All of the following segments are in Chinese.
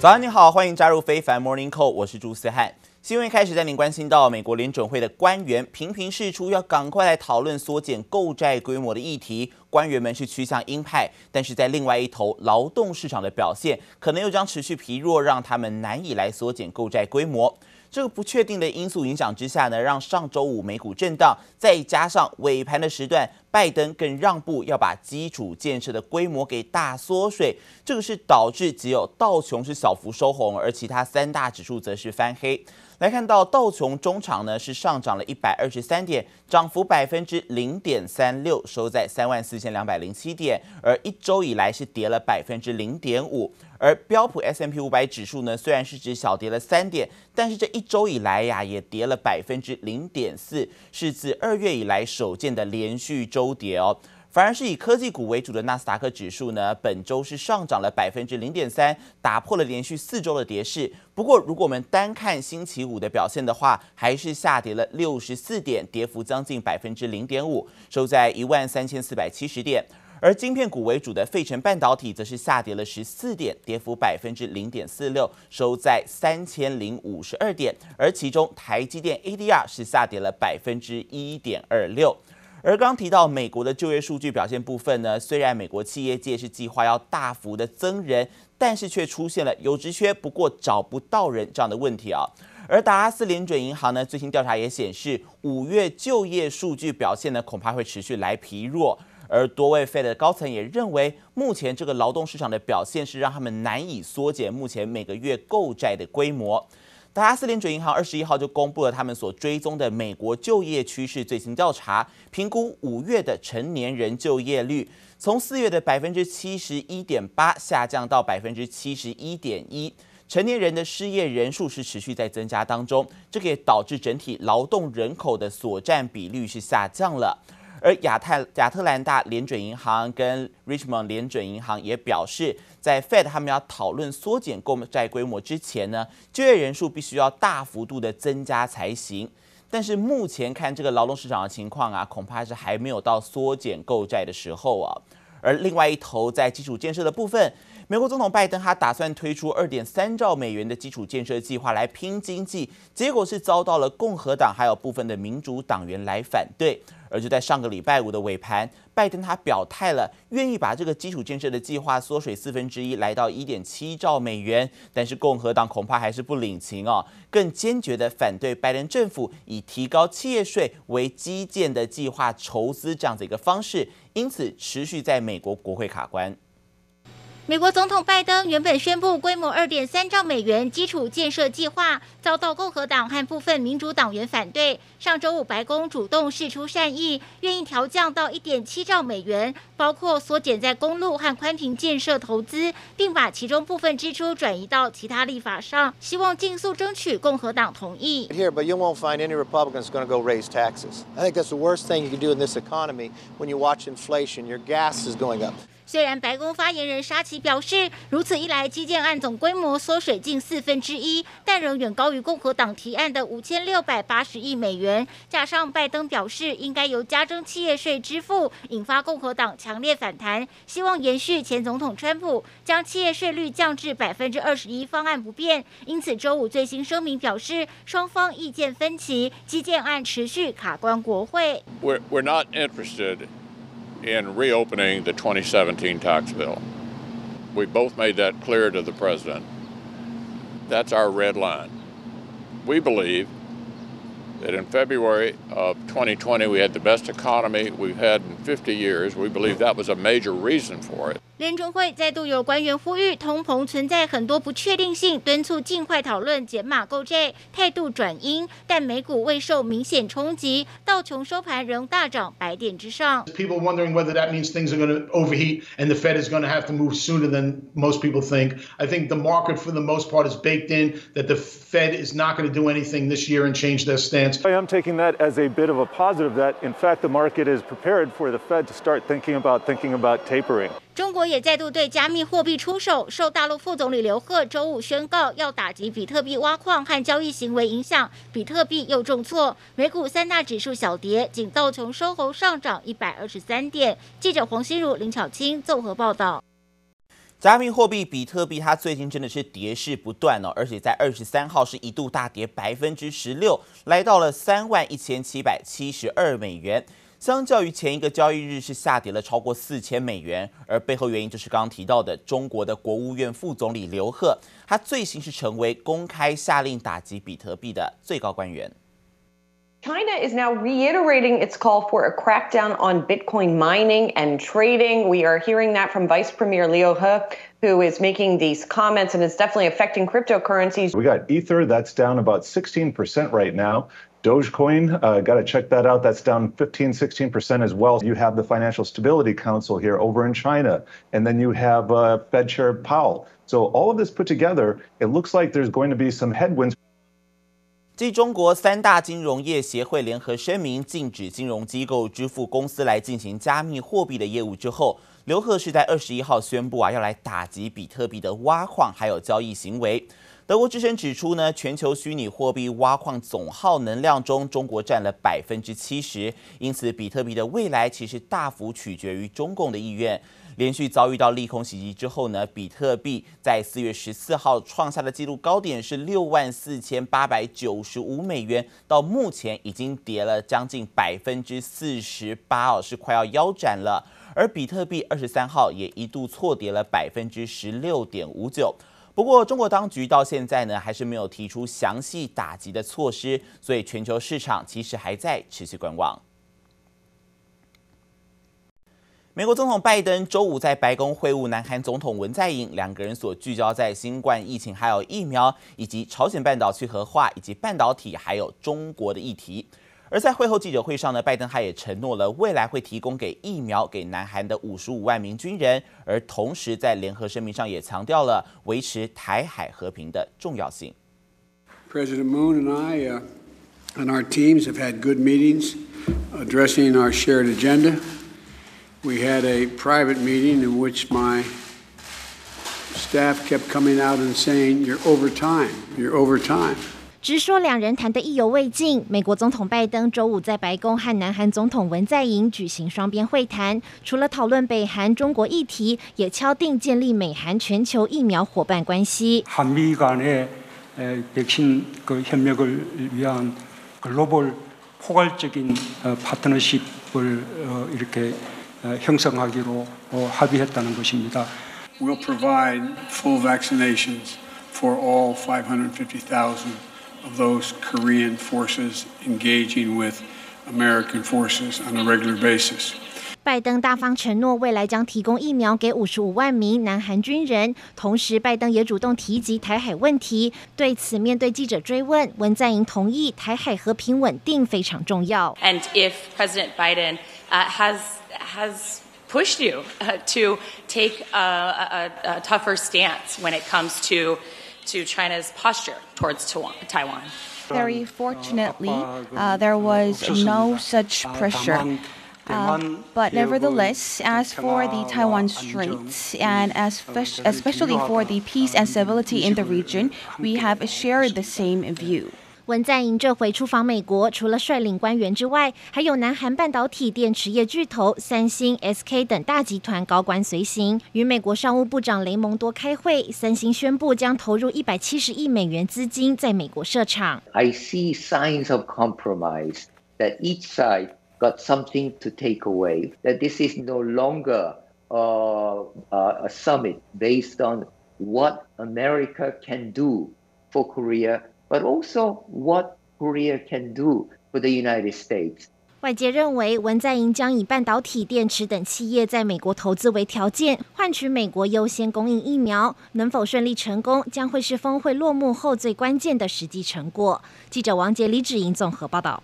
早安，你好，欢迎加入非凡 Morning Call，我是朱思翰。新闻开始带您关心到美国联准会的官员频频释出要赶快来讨论缩减购债规模的议题，官员们是趋向鹰派，但是在另外一头，劳动市场的表现可能又将持续疲弱，让他们难以来缩减购债规模。这个不确定的因素影响之下呢，让上周五美股震荡，再加上尾盘的时段，拜登更让步，要把基础建设的规模给大缩水，这个是导致只有道琼是小幅收红，而其他三大指数则是翻黑。来看到道琼中场呢是上涨了一百二十三点，涨幅百分之零点三六，收在三万四千两百零七点，而一周以来是跌了百分之零点五。而标普 S M P 五百指数呢虽然是只小跌了三点，但是这一周以来呀也跌了百分之零点四，是自二月以来首见的连续周跌哦。反而是以科技股为主的纳斯达克指数呢，本周是上涨了百分之零点三，打破了连续四周的跌势。不过，如果我们单看星期五的表现的话，还是下跌了六十四点，跌幅将近百分之零点五，收在一万三千四百七十点。而晶片股为主的费城半导体则是下跌了十四点，跌幅百分之零点四六，收在三千零五十二点。而其中台积电 ADR 是下跌了百分之一点二六。而刚提到美国的就业数据表现部分呢，虽然美国企业界是计划要大幅的增人，但是却出现了有职缺不过找不到人这样的问题啊。而达拉斯联准银行呢，最新调查也显示，五月就业数据表现呢，恐怕会持续来疲弱。而多位 Fed 的高层也认为，目前这个劳动市场的表现是让他们难以缩减目前每个月购债的规模。达拉斯联准银行二十一号就公布了他们所追踪的美国就业趋势最新调查，评估五月的成年人就业率，从四月的百分之七十一点八下降到百分之七十一点一，成年人的失业人数是持续在增加当中，这个也导致整体劳动人口的所占比率是下降了。而亚太亚特兰大联准银行跟 Richmond 联准银行也表示，在 Fed 他们要讨论缩减购债规模之前呢，就业人数必须要大幅度的增加才行。但是目前看这个劳动市场的情况啊，恐怕是还没有到缩减购债的时候啊。而另外一头在基础建设的部分，美国总统拜登他打算推出二点三兆美元的基础建设计划来拼经济，结果是遭到了共和党还有部分的民主党员来反对。而就在上个礼拜五的尾盘，拜登他表态了，愿意把这个基础建设的计划缩水四分之一，来到一点七兆美元。但是共和党恐怕还是不领情哦，更坚决的反对拜登政府以提高企业税为基建的计划筹资这样子一个方式，因此持续在美国国会卡关。美国总统拜登原本宣布规模二点三兆美元基础建设计划，遭到共和党和部分民主党员反对。上周五，白宫主动释出善意，愿意调降到一点七兆美元，包括缩减在公路和宽频建设投资，并把其中部分支出转移到其他立法上，希望尽速争取共和党同意。Here, but you won't find any Republicans going to go raise taxes. I think that's the worst thing you can do in this economy. When you watch inflation, your gas is going up. 虽然白宫发言人沙奇表示，如此一来，基建案总规模缩水近四分之一，但仍远高于共和党提案的五千六百八十亿美元。加上拜登表示，应该由加征企业税支付，引发共和党强烈反弹，希望延续前总统川普将企业税率降至百分之二十一方案不变。因此，周五最新声明表示，双方意见分歧，基建案持续卡关国会。We're, we're not interested. In reopening the 2017 tax bill. We both made that clear to the president. That's our red line. We believe that in February of 2020 we had the best economy we've had in 50 years. We believe that was a major reason for it. 联准会再度有官员呼吁，通膨存在很多不确定性，敦促尽快讨论减码购债，态度转鹰。但美股未受明显冲击，道琼收盘仍大涨百点之上。People wondering whether that means things are going to overheat and the Fed is going to have to move sooner than most people think. I think the market, for the most part, is baked in that the Fed is not going to do anything this year and change their stance. I am taking that as a bit of a positive. That in fact, the market is prepared for the Fed to start thinking about thinking about tapering. 中国也再度对加密货币出手，受大陆副总理刘鹤周五宣告要打击比特币挖矿和交易行为影响，比特币又重挫，美股三大指数小跌，仅道琼收红上涨一百二十三点。记者黄心如、林巧清综合报道。加密货币比特币，它最近真的是跌势不断哦，而且在二十三号是一度大跌百分之十六，来到了三万一千七百七十二美元。相较于前一个交易日是下跌了超过四千美元，而背后原因就是刚刚提到的中国的国务院副总理刘鹤，他最新是成为公开下令打击比特币的最高官员。China is now reiterating its call for a crackdown on Bitcoin mining and trading. We are hearing that from Vice Premier Liu He, who is making these comments, and it's definitely affecting cryptocurrencies. We got Ether, that's down about 16% right now. Dogecoin, uh, got to check that out. That's down 15, 16% as well. You have the Financial Stability Council here over in China, and then you have uh, Fed Chair Powell. So all of this put together, it looks like there's going to be some headwinds. 继中国三大金融业协会联合声明禁止金融机构支付公司来进行加密货币的业务之后，刘鹤是在二十一号宣布啊，要来打击比特币的挖矿还有交易行为。 德国之声指出呢，全球虚拟货币挖矿总耗能量中，中国占了百分之七十，因此比特币的未来其实大幅取决于中共的意愿。连续遭遇到利空袭击之后呢，比特币在四月十四号创下的纪录高点是六万四千八百九十五美元，到目前已经跌了将近百分之四十八哦，是快要腰斩了。而比特币二十三号也一度错跌了百分之十六点五九。不过中国当局到现在呢，还是没有提出详细打击的措施，所以全球市场其实还在持续观望。美国总统拜登周五在白宫会晤南韩总统文在寅，两个人所聚焦在新冠疫情、还有疫苗，以及朝鲜半岛去核化，以及半导体，还有中国的议题。而在会后记者会上呢，拜登他也承诺了未来会提供给疫苗给南韩的五十五万名军人，而同时在联合声明上也强调了维持台海和平的重要性。President Moon and I, uh, and our teams have had good meetings addressing our shared agenda. We had a private meeting in which my staff kept coming out and saying, You're over time, you're over time. 直说两人谈得意犹未尽。美国总统拜登周五在白宫和南韩总统文在寅举行双边会谈，除了讨论北韩、中国议题，也敲定建立美韩全球疫苗伙伴关系。韩米间嘅诶백신그협력을위한글로벌포괄적인어파트너십을어이렇게 형성하기로 합의했다는 것입니다. We'll provide full vaccinations for all 550,000 of those Korean forces engaging with American forces on a regular basis. 拜登大方承诺，未来将提供疫苗给五十五万名南韩军人。同时，拜登也主动提及台海问题。对此，面对记者追问，文在寅同意台海和平稳定非常重要。And if President Biden has has pushed you to take a, a, a tougher stance when it comes to to China's posture towards Taiwan. Very fortunately, uh, there was no such pressure. Uh, but nevertheless, as for the Taiwan Straits and as especially for the peace and stability in the region, we have shared the same view. 文在寅这回出访美国，除了率领官员之外，还有南韩半导体电池业巨头三星、SK 等大集团高官随行，与美国商务部长雷蒙多开会。三星宣布将投入一百七十亿美元资金在美国设厂。I see signs of compromise that each side got something to take away. That this is no longer a a summit based on what America can do for Korea. But also what Korea can do for the United States. 外界认为，文在寅将以半导体、电池等企业在美国投资为条件，换取美国优先供应疫苗。能否顺利成功，将会是峰会落幕后最关键的实际成果。记者王杰、李芷莹综合报道。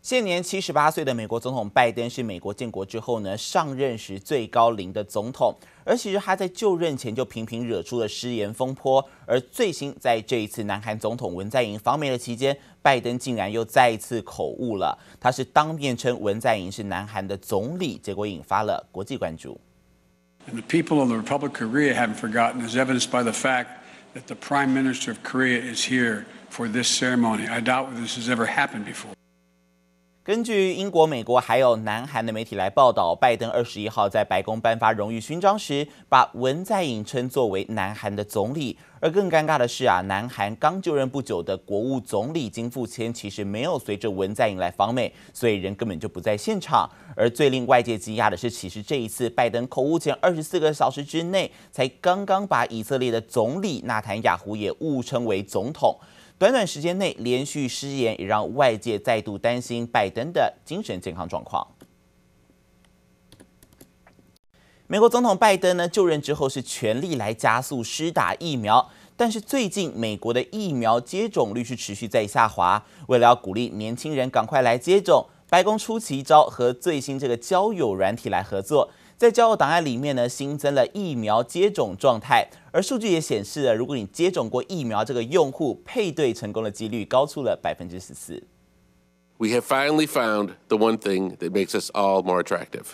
现年七十八岁的美国总统拜登是美国建国之后呢上任时最高龄的总统，而其实他在就任前就频频惹出了失言风波，而最新在这一次南韩总统文在寅访美的期间，拜登竟然又再一次口误了，他是当面称文在寅是南韩的总理，结果引发了国际关注。And the people of the Republic of Korea haven't forgotten, as evidenced by the fact that the Prime Minister of Korea is here for this ceremony. I doubt this has ever happened before. 根据英国、美国还有南韩的媒体来报道，拜登二十一号在白宫颁发荣誉勋章时，把文在寅称作为南韩的总理。而更尴尬的是啊，南韩刚就任不久的国务总理金富谦其实没有随着文在寅来访美，所以人根本就不在现场。而最令外界惊讶的是，其实这一次拜登口误前二十四个小时之内，才刚刚把以色列的总理纳坦雅胡也误称为总统。短短时间内连续失言，也让外界再度担心拜登的精神健康状况。美国总统拜登呢，就任之后是全力来加速施打疫苗，但是最近美国的疫苗接种率是持续在下滑。为了要鼓励年轻人赶快来接种，白宫出奇招，和最新这个交友软体来合作。在交互档案里面呢，新增了疫苗接种状态，而数据也显示了，如果你接种过疫苗，这个用户配对成功的几率高出了百分之十四。We have finally found the one thing that makes us all more attractive: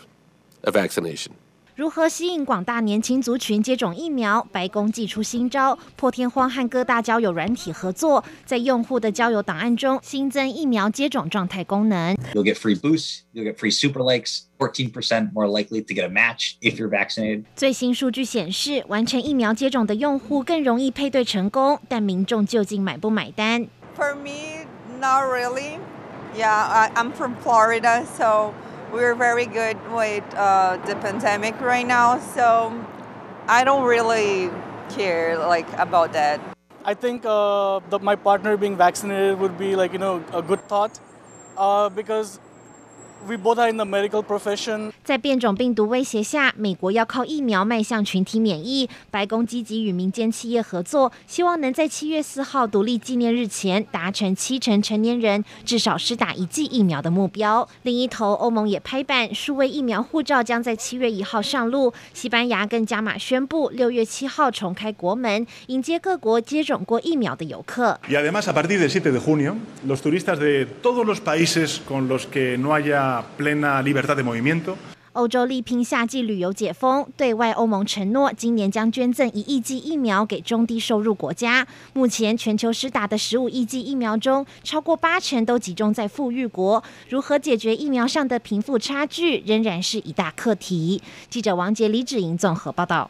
a vaccination. 如何吸引广大年轻族群接种疫苗？白宫祭出新招，破天荒和各大交友软体合作，在用户的交友档案中新增疫苗接种状态功能。You'll get free boosts, you'll get free super likes, 14% more likely to get a match if you're vaccinated. 最新数据显示，完成疫苗接种的用户更容易配对成功，但民众究竟买不买单？For me, not really. Yeah, I'm from Florida, so. We're very good with uh, the pandemic right now, so I don't really care like about that. I think uh, the, my partner being vaccinated would be like you know a good thought, uh, because We both are in the medical profession. 在变种病毒威胁下，美国要靠疫苗迈向群体免疫。白宫积极与民间企业合作，希望能在七月四号独立纪念日前达成七成成年人至少施打一剂疫苗的目标。另一头，欧盟也拍板，数位疫苗护照将在七月一号上路。西班牙更加码宣布，六月七号重开国门，迎接各国接种过疫苗的游客。Plena libertad de movimiento。欧洲力拼夏季旅游解封，对外欧盟承诺今年将捐赠一亿剂疫苗给中低收入国家。目前全球施打的十五亿剂疫苗中，超过八成都集中在富裕国。如何解决疫苗上的贫富差距，仍然是一大课题。记者王杰、李芷莹综合报道。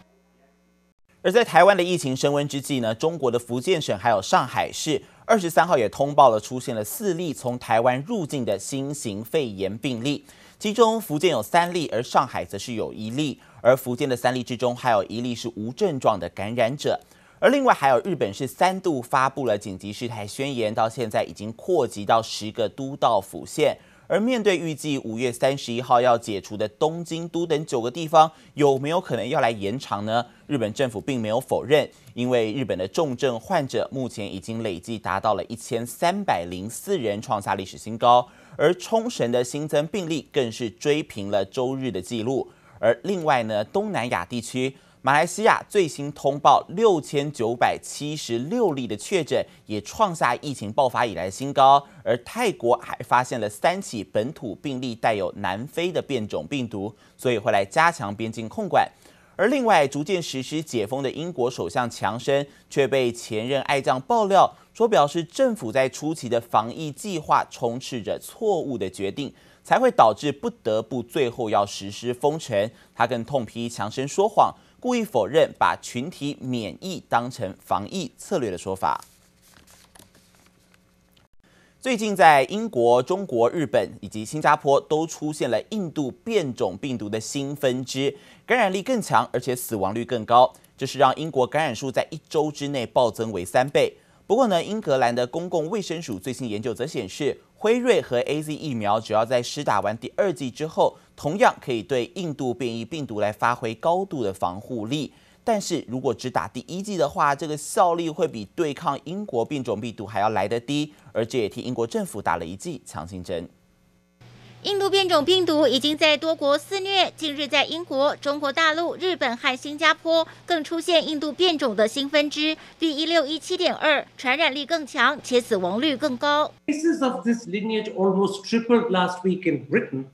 而在台湾的疫情升温之际呢，中国的福建省还有上海市。二十三号也通报了出现了四例从台湾入境的新型肺炎病例，其中福建有三例，而上海则是有一例。而福建的三例之中，还有一例是无症状的感染者。而另外还有日本是三度发布了紧急事态宣言，到现在已经扩及到十个都道府县。而面对预计五月三十一号要解除的东京都等九个地方，有没有可能要来延长呢？日本政府并没有否认，因为日本的重症患者目前已经累计达到了一千三百零四人，创下历史新高。而冲绳的新增病例更是追平了周日的记录。而另外呢，东南亚地区。马来西亚最新通报六千九百七十六例的确诊，也创下疫情爆发以来新高。而泰国还发现了三起本土病例带有南非的变种病毒，所以会来加强边境控管。而另外，逐渐实施解封的英国首相强生却被前任爱将爆料说，表示政府在初期的防疫计划充斥着错误的决定，才会导致不得不最后要实施封城。他更痛批强生说谎。故意否认把群体免疫当成防疫策略的说法。最近在英国、中国、日本以及新加坡都出现了印度变种病毒的新分支，感染力更强，而且死亡率更高，这是让英国感染数在一周之内暴增为三倍。不过呢，英格兰的公共卫生署最新研究则显示，辉瑞和 AZ 疫苗只要在施打完第二剂之后，同样可以对印度变异病毒来发挥高度的防护力。但是如果只打第一剂的话，这个效力会比对抗英国变种病毒还要来得低，而这也替英国政府打了一剂强心针。印度变种病毒已经在多国肆虐，近日在英国、中国大陆、日本和新加坡更出现印度变种的新分支 B 一六一七点二，传染力更强，且死亡率更高。Cases of this lineage almost tripled last week in Britain.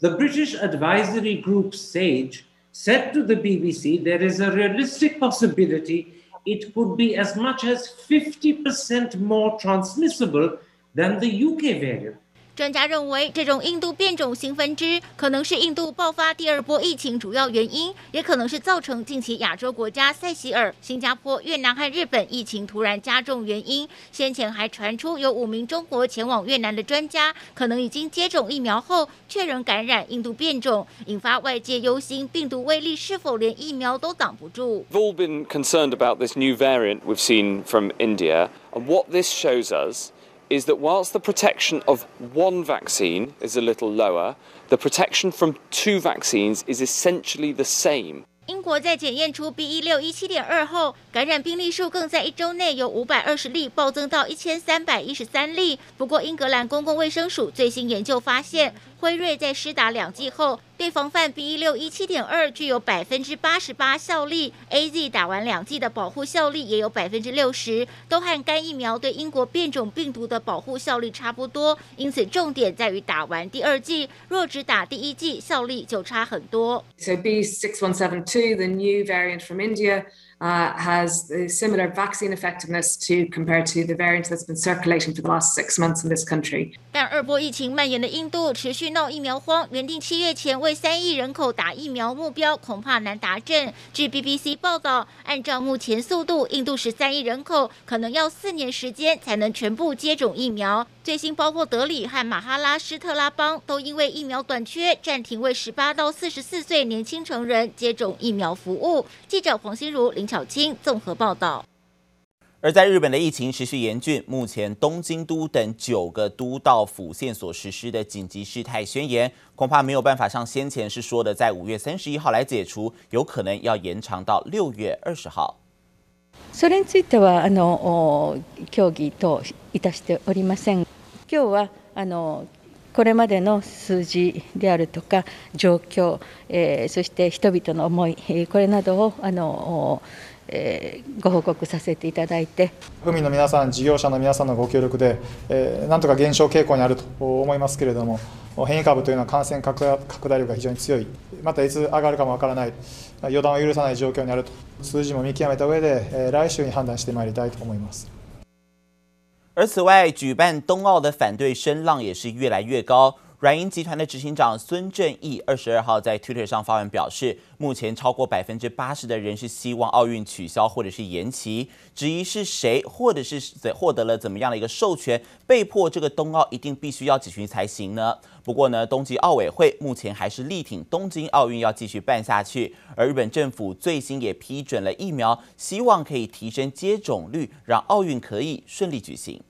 The British advisory group SAGE said to the BBC there is a realistic possibility it could be as much as 50% more transmissible than the UK variant. 专家认为，这种印度变种新分支可能是印度爆发第二波疫情主要原因，也可能是造成近期亚洲国家塞西尔、新加坡、越南和日本疫情突然加重原因。先前还传出有五名中国前往越南的专家，可能已经接种疫苗后确认感染印度变种，引发外界忧心病毒威力是否连疫苗都挡不住。We've all been concerned about this new variant we've seen from India, and what this shows us. is that whilst the protection of one vaccine is a little lower, the protection from two vaccines is essentially the same. 英国在检验出 B. 一六一七点二后，感染病例数更在一周内由五百二十例暴增到一千三百一十三例。不过，英格兰公共卫生署最新研究发现，辉瑞在施打两剂后， 对防范 B. 一六一七点二具有百分之八十八效力，AZ 打完两剂的保护效力也有百分之六十，都和该疫苗对英国变种病毒的保护效力差不多。因此，重点在于打完第二剂，若只打第一剂，效力就差很多。So B six one seven two, the new variant from India. Uh, has a similar vaccine effectiveness to compared to the variant that's been circulating for the last six months in this country. 但二波疫情蔓延的印度持续闹疫苗荒，原定七月前为三亿人口打疫苗目标恐怕难达阵。据 BBC 报道，按照目前速度，印度十三亿人口可能要四年时间才能全部接种疫苗。最新包括德里和马哈拉施特拉邦都因为疫苗短缺，暂停为十八到四十四岁年轻成人接种疫苗服务。记者黄心如、林巧清综合报道。而在日本的疫情持续严峻，目前东京都等九个都道府县所实施的紧急事态宣言，恐怕没有办法像先前是说的，在五月三十一号来解除，有可能要延长到六月二十号。それについてはあの协议等いたしておりません。 今日はあのこれまでの数字であるとか状况、えー、そして人々の思い、これなどをあの、えー、ご报告させていただいて。府民の皆さん、事业者の皆さんのご协力で、えー、なんとか减少倾向にあると思いますけれども、変异株というのは感染拡大力が非常に强い、またいつ上がるかもわからない、予断を许さない状况にあると、数字も见极めた上で、来周に判断してまいりたいと思います。而此外，举办冬奥的反对声浪也是越来越高。软银集团的执行长孙正义二十二号在 Twitter 上发文表示，目前超过百分之八十的人是希望奥运取消或者是延期。质疑是谁或者是获得了怎么样的一个授权，被迫这个冬奥一定必须要举行才行呢？不过呢，冬季奥委会目前还是力挺东京奥运要继续办下去。而日本政府最新也批准了疫苗，希望可以提升接种率，让奥运可以顺利举行。